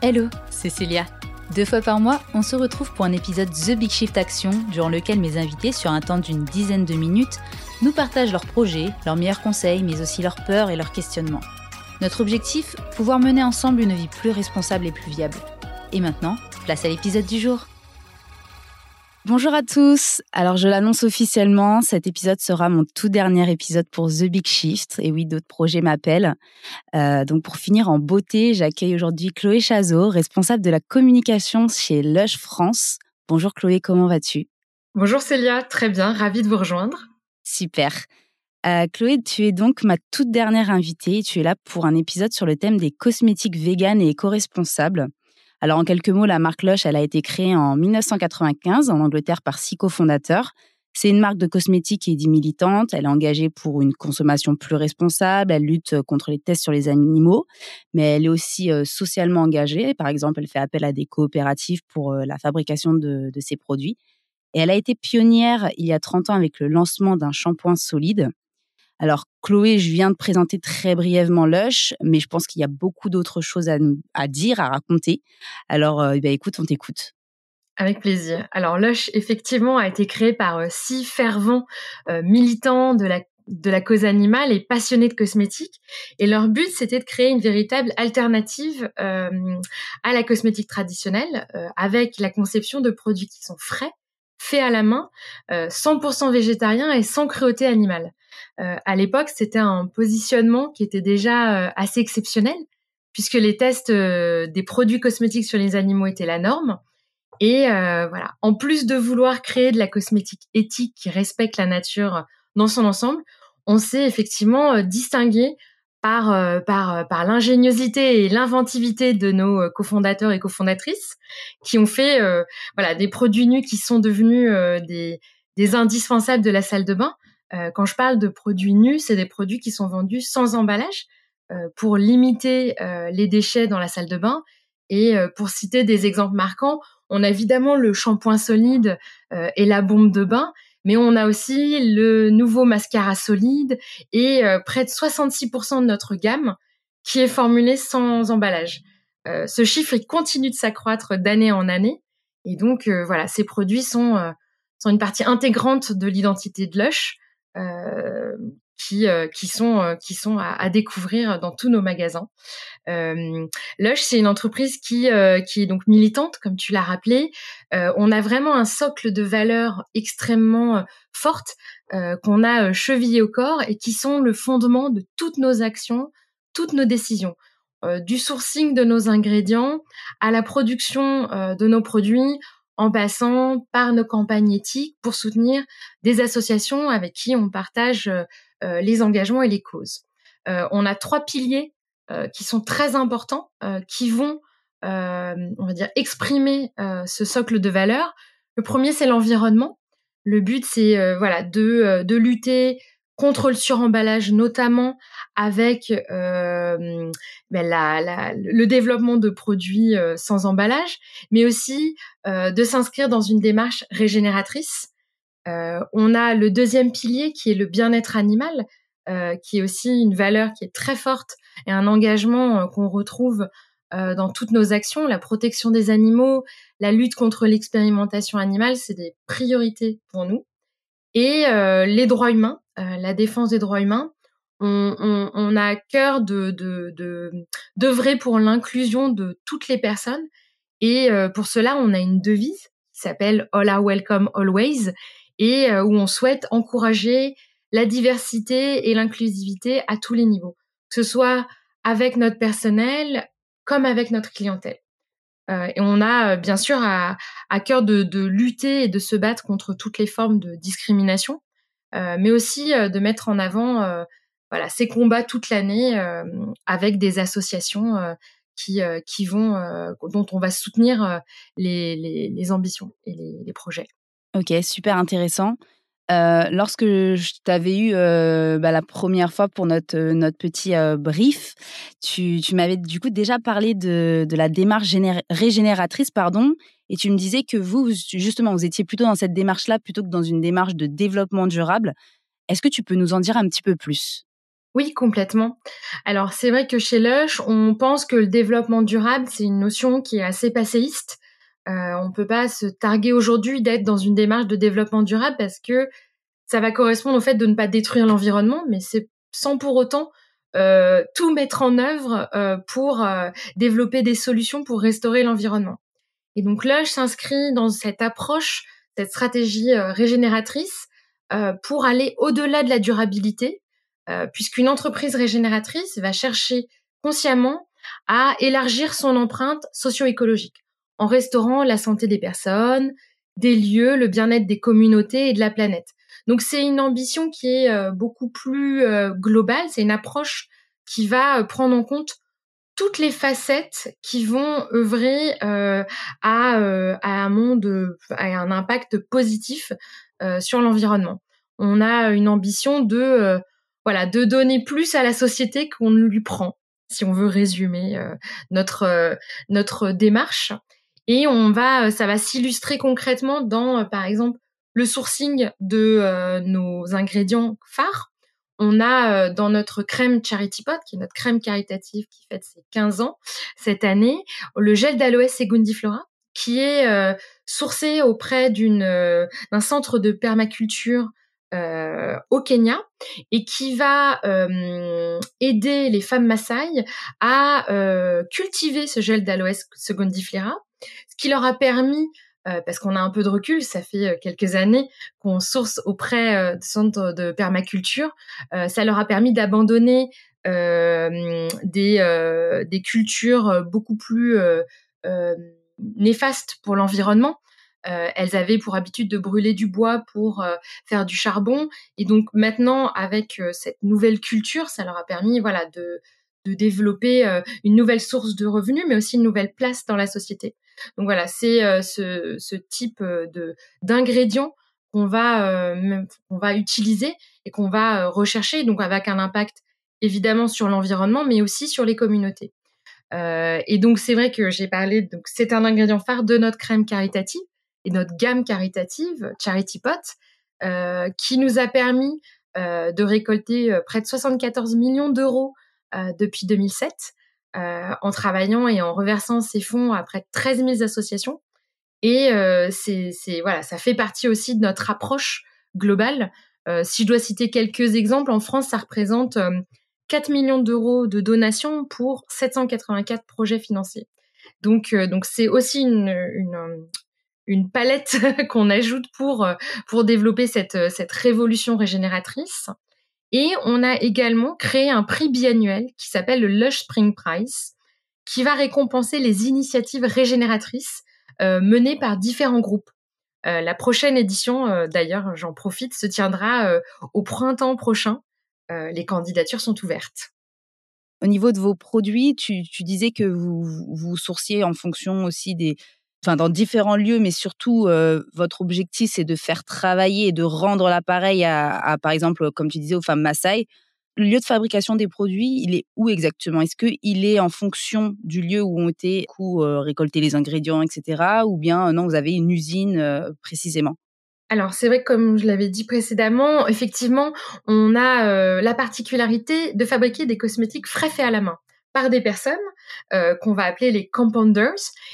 Hello, c'est Célia. Deux fois par mois, on se retrouve pour un épisode The Big Shift Action, durant lequel mes invités, sur un temps d'une dizaine de minutes, nous partagent leurs projets, leurs meilleurs conseils, mais aussi leurs peurs et leurs questionnements. Notre objectif Pouvoir mener ensemble une vie plus responsable et plus viable. Et maintenant, place à l'épisode du jour. Bonjour à tous. Alors je l'annonce officiellement, cet épisode sera mon tout dernier épisode pour The Big Shift. Et oui, d'autres projets m'appellent. Euh, donc pour finir en beauté, j'accueille aujourd'hui Chloé Chazot, responsable de la communication chez Lush France. Bonjour Chloé, comment vas-tu? Bonjour Célia, très bien, ravie de vous rejoindre. Super. Euh, Chloé, tu es donc ma toute dernière invitée. Tu es là pour un épisode sur le thème des cosmétiques véganes et éco-responsables. Alors en quelques mots, la marque Lush, elle a été créée en 1995 en Angleterre par six cofondateurs. C'est une marque de cosmétiques est dit militante. Elle est engagée pour une consommation plus responsable. Elle lutte contre les tests sur les animaux, mais elle est aussi euh, socialement engagée. Par exemple, elle fait appel à des coopératives pour euh, la fabrication de, de ses produits. Et elle a été pionnière il y a 30 ans avec le lancement d'un shampoing solide. Alors, Chloé, je viens de présenter très brièvement Lush, mais je pense qu'il y a beaucoup d'autres choses à, dire, à raconter. Alors, euh, bah, écoute, on t'écoute. Avec plaisir. Alors, Lush, effectivement, a été créé par euh, six fervents euh, militants de la cause animale et passionnés de cosmétiques. Et leur but, c'était de créer une véritable alternative à la cosmétique traditionnelle, avec la conception de produits qui sont frais, faits à la main, euh, 100% végétariens et sans cruauté animale. Euh, à l'époque, c'était un positionnement qui était déjà euh, assez exceptionnel, puisque les tests euh, des produits cosmétiques sur les animaux étaient la norme. Et voilà, en plus de vouloir créer de la cosmétique éthique qui respecte la nature dans son ensemble, on s'est effectivement distingué par par par l'ingéniosité et l'inventivité de nos cofondateurs et cofondatrices qui ont fait voilà des produits nus qui sont devenus des indispensables de la salle de bain euh, quand je parle de produits nus, c'est des produits qui sont vendus sans emballage euh, pour limiter euh, les déchets dans la salle de bain. Et pour citer des exemples marquants, on a évidemment le shampoing solide et la bombe de bain, mais on a aussi le nouveau mascara solide et près de 66% de notre gamme qui est formulée sans emballage. ce chiffre il continue de s'accroître d'année en année. Et donc voilà, ces produits sont une partie intégrante de l'identité de Lush. Euh, qui, euh, qui sont, euh, qui sont à, à, découvrir dans tous nos magasins. Lush, c'est une entreprise qui, qui est donc militante, comme tu l'as rappelé. on a vraiment un socle de valeurs extrêmement fortes qu'on a chevillé au corps et qui sont le fondement de toutes nos actions, toutes nos décisions. du sourcing de nos ingrédients à la production de nos produits, en passant par nos campagnes éthiques pour soutenir des associations avec qui on partage euh, euh, les engagements et les causes. Euh, on a trois piliers qui sont très importants, qui vont, on va dire, exprimer ce socle de valeurs. Le premier, c'est l'environnement. Le but, c'est voilà de, de lutter contre le suremballage, notamment avec euh, ben le développement de produits euh, sans emballage, mais aussi euh, de s'inscrire dans une démarche régénératrice. Euh, on a le deuxième pilier qui est le bien-être animal, euh, qui est aussi une valeur qui est très forte et un engagement qu'on retrouve dans toutes nos actions. La protection des animaux, la lutte contre l'expérimentation animale, c'est des priorités pour nous. Et les droits humains, la défense des droits humains, on, a à cœur de d'œuvrer de, pour l'inclusion de toutes les personnes. Et euh, pour cela, on a une devise qui s'appelle All are welcome always et euh, où on souhaite encourager la diversité et l'inclusivité à tous les niveaux, que ce soit avec notre personnel comme avec notre clientèle. Euh, et on a bien sûr à, à cœur de, de, lutter et de se battre contre toutes les formes de discrimination, mais aussi de mettre en avant voilà ces combats toute l'année euh, avec des associations euh, qui euh, qui vont dont on va soutenir les, les, les ambitions et les, les, projets. Ok, super intéressant. Euh, lorsque je t'avais eu euh, bah, la première fois pour notre, notre petit euh, brief, tu, tu m'avais du coup déjà parlé de, de la démarche régénératrice, pardon, et tu me disais que vous, justement, vous étiez plutôt dans cette démarche-là plutôt que dans une démarche de développement durable. Est-ce que tu peux nous en dire un petit peu plus? Oui, complètement. Alors c'est vrai que chez Lush, on pense que le développement durable, c'est une notion qui est assez passéiste. Euh, on ne peut pas se targuer aujourd'hui d'être dans une démarche de développement durable parce que ça va correspondre au fait de ne pas détruire l'environnement, mais c'est sans pour autant euh, tout mettre en œuvre euh, pour développer des solutions pour restaurer l'environnement. Et donc Lush s'inscrit dans cette approche, cette stratégie régénératrice pour aller au-delà de la durabilité, puisqu'une entreprise régénératrice va chercher consciemment à élargir son empreinte socio-écologique en restaurant la santé des personnes, des lieux, le bien-être des communautés et de la planète. Donc c'est une ambition qui est euh, beaucoup plus euh, globale, c'est une approche qui va euh, prendre en compte toutes les facettes qui vont œuvrer à, un monde, à un impact positif sur l'environnement. On a une ambition de voilà de donner plus à la société qu'on ne lui prend, si on veut résumer notre notre démarche. Et on va, euh, ça va s'illustrer concrètement dans, euh, par exemple, le sourcing de euh, nos ingrédients phares. On a dans notre crème Charity Pot, qui est notre crème caritative qui fête ses 15 ans cette année, le gel d'aloès Segundiflora, qui est sourcé auprès d'un centre de permaculture au Kenya et qui va aider les femmes Maasai à cultiver ce gel d'aloès Segundiflora ce qui leur a permis euh, parce qu'on a un peu de recul, ça fait euh, quelques années qu'on source auprès euh, de centres de permaculture, ça leur a permis d'abandonner des, cultures beaucoup plus néfastes pour l'environnement. elles avaient pour habitude de brûler du bois pour faire du charbon, et donc maintenant avec cette nouvelle culture, ça leur a permis voilà de de développer une nouvelle source de revenus, mais aussi une nouvelle place dans la société. Donc voilà, c'est euh, ce, type euh, de d'ingrédients qu'on va euh, qu'on va utiliser et qu'on va rechercher, donc avec un impact évidemment sur l'environnement, mais aussi sur les communautés. Euh, et donc c'est vrai que j'ai parlé, donc c'est un ingrédient phare de notre crème caritative et notre gamme caritative Charity Pot, euh, qui nous a permis euh, de récolter près de 74 millions d'euros depuis 2007 euh, en travaillant et en reversant ces fonds à près de 13 000 associations. Et euh, c'est, voilà, ça fait partie aussi de notre approche globale. Euh, si je dois citer quelques exemples, en France, ça représente 4 millions d'euros de donations pour 784 projets financiers. Donc, donc c'est aussi une, une, une palette qu'on ajoute pour, pour développer cette, cette révolution régénératrice. Et on a également créé un prix biannuel qui s'appelle le Lush Spring Prize, qui va récompenser les initiatives régénératrices euh, menées par différents groupes. Euh, la prochaine édition, euh, d'ailleurs, j'en profite, se tiendra au printemps prochain. les candidatures sont ouvertes. Au niveau de vos produits, tu, disais que vous, vous sourciez en fonction aussi des, enfin dans différents lieux, mais surtout euh, votre objectif c'est de faire travailler et de rendre l'appareil à, par exemple, comme tu disais, aux femmes Maasai. Le lieu de fabrication des produits, il est où exactement? Est-ce qu'il est en fonction du lieu où ont été coup, euh, récoltés les ingrédients, etc. Ou bien non, vous avez une usine euh, précisément? Alors c'est vrai comme je l'avais dit précédemment, effectivement, on a la particularité de fabriquer des cosmétiques frais faits à la main par des personnes euh, qu'on va appeler les compounders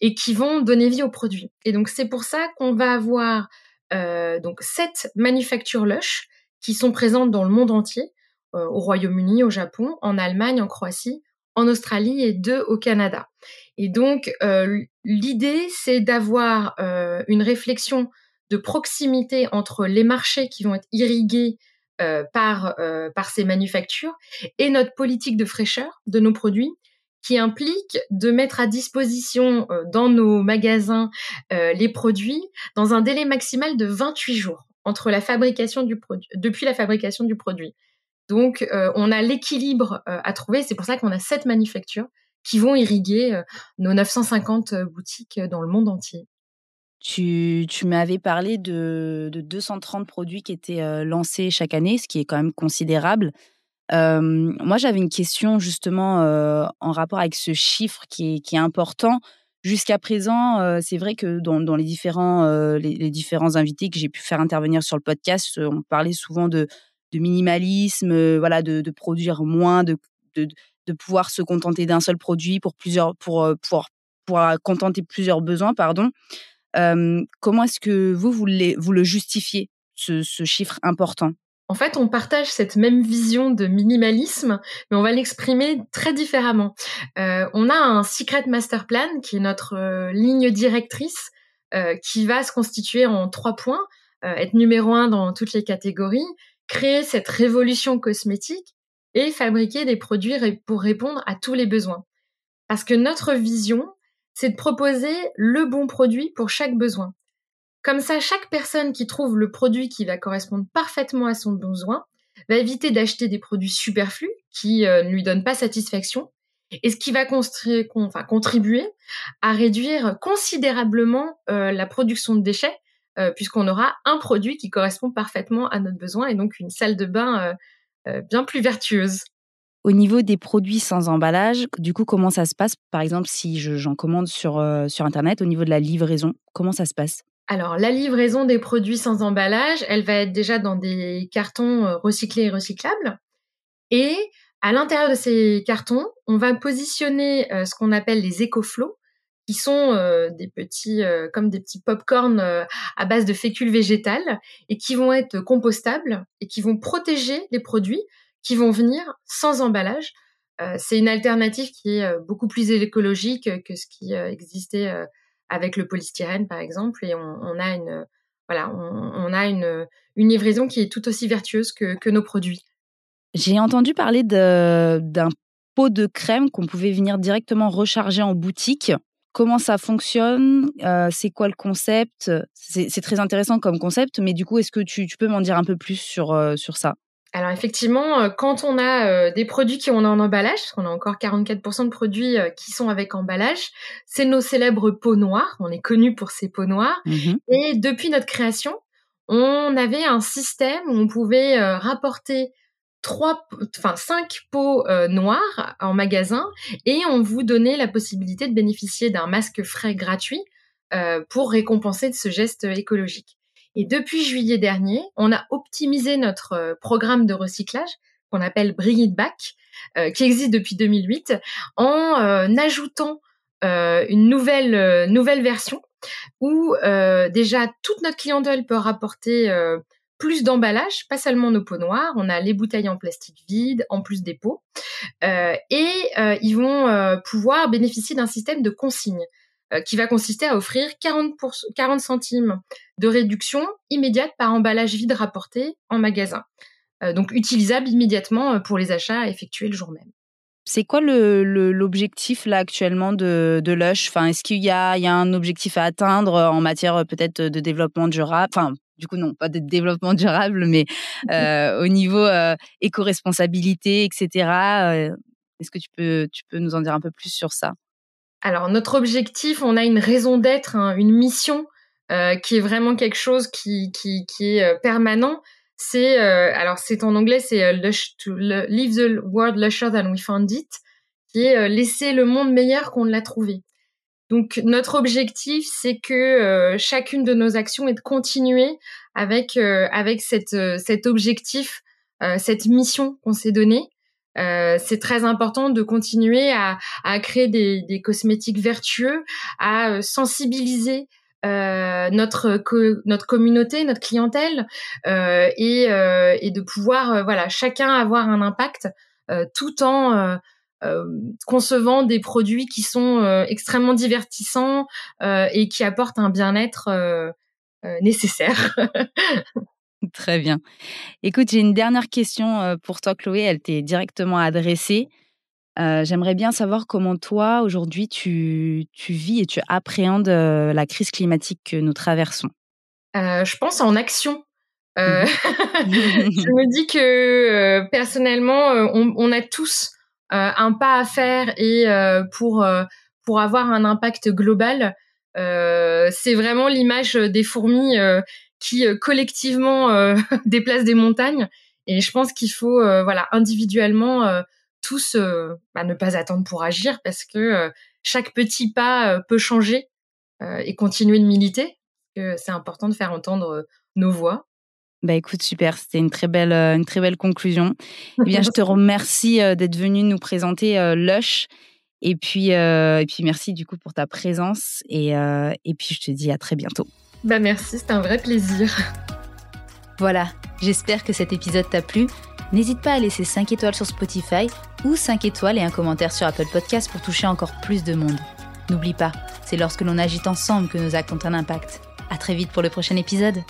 et qui vont donner vie au produit. Et donc c'est pour ça qu'on va avoir euh, sept manufactures Lush qui sont présentes dans le monde entier, euh, au Royaume-Uni, au Japon, en Allemagne, en Croatie, en Australie et deux au Canada. Et donc l'idée c'est d'avoir une réflexion de proximité entre les marchés qui vont être irrigués euh, par, euh, par ces manufactures et notre politique de fraîcheur de nos produits qui implique de mettre à disposition euh, dans nos magasins les produits dans un délai maximal de 28 jours entre la fabrication du produit, depuis la fabrication du produit. Donc, on a l'équilibre à trouver. C'est pour ça qu'on a sept manufactures qui vont irriguer nos 950 boutiques dans le monde entier. Tu, m'avais parlé de, 230 produits qui étaient euh, lancés chaque année, ce qui est quand même considérable. moi, j'avais une question justement euh, en rapport avec ce chiffre qui est, important. Jusqu'à présent, euh, c'est vrai que dans, les, différents, les, différents invités que j'ai pu faire intervenir sur le podcast, on parlait souvent de, minimalisme, voilà, de, produire moins, de, de, pouvoir se contenter d'un seul produit pour plusieurs, pour, pour, pour, contenter plusieurs besoins, pardon. Comment est-ce que vous, vous, vous le justifiez, ce, chiffre important? En fait, on partage cette même vision de minimalisme, mais on va l'exprimer très différemment. Euh, on a un Secret Master Plan, qui est notre euh, ligne directrice, euh, qui va se constituer en trois points. être numéro un dans toutes les catégories, créer cette révolution cosmétique et fabriquer des produits pour répondre à tous les besoins. Parce que notre vision, c'est de proposer le bon produit pour chaque besoin. Comme ça, chaque personne qui trouve le produit qui va correspondre parfaitement à son besoin va éviter d'acheter des produits superflus qui euh, ne lui donnent pas satisfaction et ce qui va contribuer à réduire considérablement euh, la production de déchets euh, puisqu'on aura un produit qui correspond parfaitement à notre besoin et donc une salle de bain bien plus vertueuse. Au niveau des produits sans emballage, du coup, comment ça se passe? Par exemple, si j'en commande sur, sur Internet, au niveau de la livraison, comment ça se passe? Alors, la livraison des produits sans emballage, elle va être déjà dans des cartons euh, recyclés et recyclables. Et à l'intérieur de ces cartons, on va positionner euh, ce qu'on appelle les écoflots, qui sont euh, des petits, comme des petits pop-corn à base de fécule végétale et qui vont être compostables et qui vont protéger les produits qui vont venir sans emballage. c'est une alternative qui est beaucoup plus écologique que ce qui existait avec le polystyrène par exemple, et on, a une voilà, on, a une, livraison qui est tout aussi vertueuse que, nos produits. J'ai entendu parler d'un pot de crème qu'on pouvait venir directement recharger en boutique. Comment ça fonctionne? Euh, C'est quoi le concept? C'est très intéressant comme concept, mais du coup, est-ce que tu, peux m'en dire un peu plus sur, euh, sur ça? Alors effectivement, euh, quand on a euh, des produits qui ont en emballage, parce qu'on a encore 44% de produits euh, qui sont avec emballage, c'est nos célèbres pots noirs. On est connu pour ces pots noirs. Mmh Et depuis notre création, on avait un système où on pouvait rapporter trois, enfin cinq pots noirs en magasin et on vous donnait la possibilité de bénéficier d'un masque frais gratuit pour récompenser de ce geste écologique. Et depuis juillet dernier, on a optimisé notre euh, programme de recyclage qu'on appelle Bring It Back, euh, qui existe depuis 2008, en euh, ajoutant une nouvelle nouvelle version où déjà toute notre clientèle peut rapporter plus d'emballage, pas seulement nos pots noirs, on a les bouteilles en plastique vide, en plus des pots, et ils vont pouvoir bénéficier d'un système de consigne. Euh, qui va consister à offrir 40, 40 centimes de réduction immédiate par emballage vide rapporté en magasin. Euh, donc utilisable immédiatement euh, pour les achats effectués le jour même. C'est quoi l'objectif là actuellement de, de Lush? Enfin, Est-ce qu'il y a, y a un objectif à atteindre en matière peut-être de développement durable? Enfin, du coup non, pas de développement durable, mais au niveau éco-responsabilité, etc. Est-ce que tu peux, tu peux nous en dire un peu plus sur ça? Alors notre objectif, on a une raison d'être, hein, une mission euh, qui est vraiment quelque chose qui, est euh, permanent. C'est euh, alors c'est en anglais, c'est leave the world lusher than we found it, qui est laisser le monde meilleur qu'on l'a trouvé. Donc notre objectif, c'est que chacune de nos actions est de continuer avec avec cette, cet objectif, cette mission qu'on s'est donnée euh, c'est très important de continuer à, créer des, cosmétiques vertueux, à euh, sensibiliser euh, notre notre communauté, notre clientèle, et, de pouvoir voilà chacun avoir un impact tout en concevant des produits qui sont extrêmement divertissants et qui apportent un bien-être nécessaire. Très bien. Écoute, j'ai une dernière question euh, pour toi, Chloé. Elle t'est directement adressée. Euh, j'aimerais bien savoir comment toi, aujourd'hui, tu, vis et tu appréhendes euh, la crise climatique que nous traversons. je pense en action. Mmh je me dis que personnellement, on, a tous un pas à faire et pour, pour avoir un impact global, c'est vraiment l'image des fourmis qui euh, collectivement euh, déplacent des montagnes. Et je pense qu'il faut, euh, voilà, individuellement tous bah, ne pas attendre pour agir parce que chaque petit pas peut changer et continuer de militer. C'est important de faire entendre nos voix. Bah écoute, super, c'était une très belle, une très belle conclusion. Eh bien, je te remercie d'être venu nous présenter Lush. Et puis, et puis merci du coup pour ta présence. Et, et puis je te dis à très bientôt. Bah merci, c'était un vrai plaisir. Voilà, j'espère que cet épisode t'a plu. N'hésite pas à laisser 5 étoiles sur Spotify ou 5 étoiles et un commentaire sur Apple Podcast pour toucher encore plus de monde. N'oublie pas, c'est lorsque l'on agit ensemble que nos actes ont un impact. À très vite pour le prochain épisode.